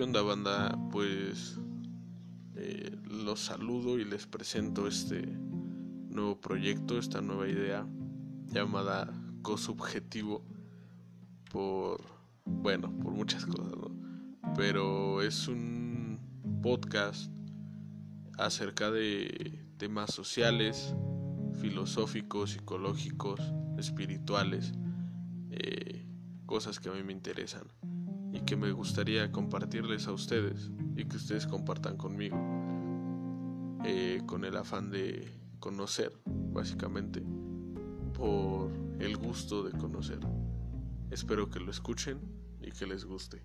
¿Qué onda banda? Pues eh, los saludo y les presento este nuevo proyecto, esta nueva idea llamada Co-Subjetivo por, bueno, por muchas cosas. Pero es un podcast acerca de temas sociales, filosóficos, psicológicos, espirituales, eh, cosas que a mí me interesan y que me gustaría compartirles a ustedes y que ustedes compartan conmigo eh, con el afán de conocer básicamente por el gusto de conocer. Espero que lo escuchen y que les guste